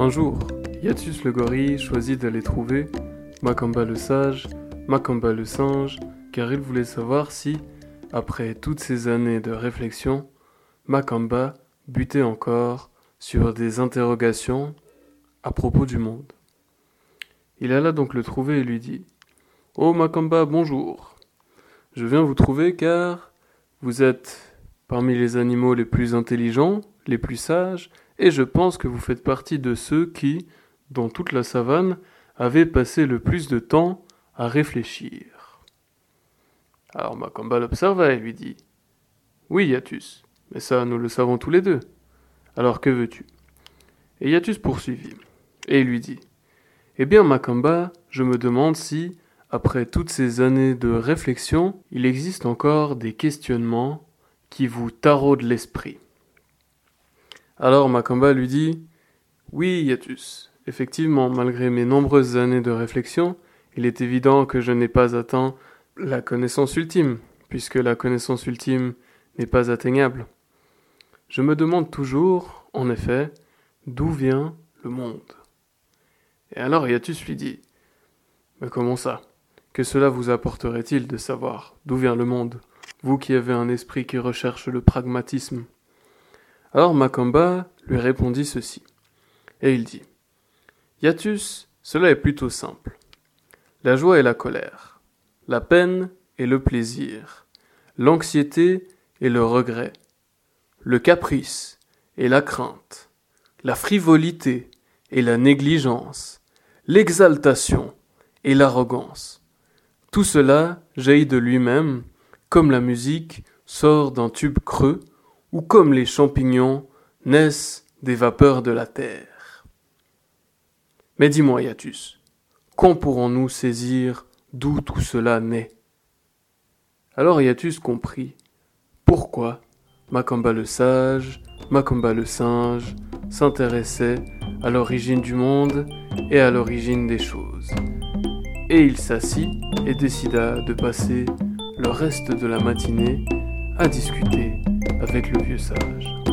Un jour, Yatus le gorille choisit d'aller trouver Makamba le sage, Makamba le singe, car il voulait savoir si, après toutes ces années de réflexion, Makamba butait encore sur des interrogations à propos du monde. Il alla donc le trouver et lui dit Oh Makamba, bonjour. Je viens vous trouver car vous êtes parmi les animaux les plus intelligents, les plus sages, et je pense que vous faites partie de ceux qui, dans toute la savane, avaient passé le plus de temps à réfléchir. Alors Makamba l'observa et lui dit Oui, Yatus, mais ça nous le savons tous les deux. Alors que veux-tu? Et Yatus poursuivit, et lui dit Eh bien, Makamba, je me demande si, après toutes ces années de réflexion, il existe encore des questionnements qui vous taraudent l'esprit. Alors Makamba lui dit Oui, Yatus, effectivement, malgré mes nombreuses années de réflexion, il est évident que je n'ai pas atteint la connaissance ultime, puisque la connaissance ultime n'est pas atteignable. Je me demande toujours, en effet, d'où vient le monde. Et alors Yatus lui dit Mais comment ça? Que cela vous apporterait-il de savoir d'où vient le monde, vous qui avez un esprit qui recherche le pragmatisme Alors Makamba lui répondit ceci. Et il dit Yatus, cela est plutôt simple. La joie et la colère, la peine et le plaisir, l'anxiété et le regret, le caprice et la crainte, la frivolité et la négligence, l'exaltation et l'arrogance. Tout cela jaillit de lui-même, comme la musique sort d'un tube creux, ou comme les champignons naissent des vapeurs de la terre. Mais dis-moi, Yatus, quand pourrons-nous saisir d'où tout cela naît? Alors Yatus comprit pourquoi Makamba le sage, Makamba le singe, s'intéressait à l'origine du monde et à l'origine des choses. Et il s'assit et décida de passer le reste de la matinée à discuter avec le vieux sage.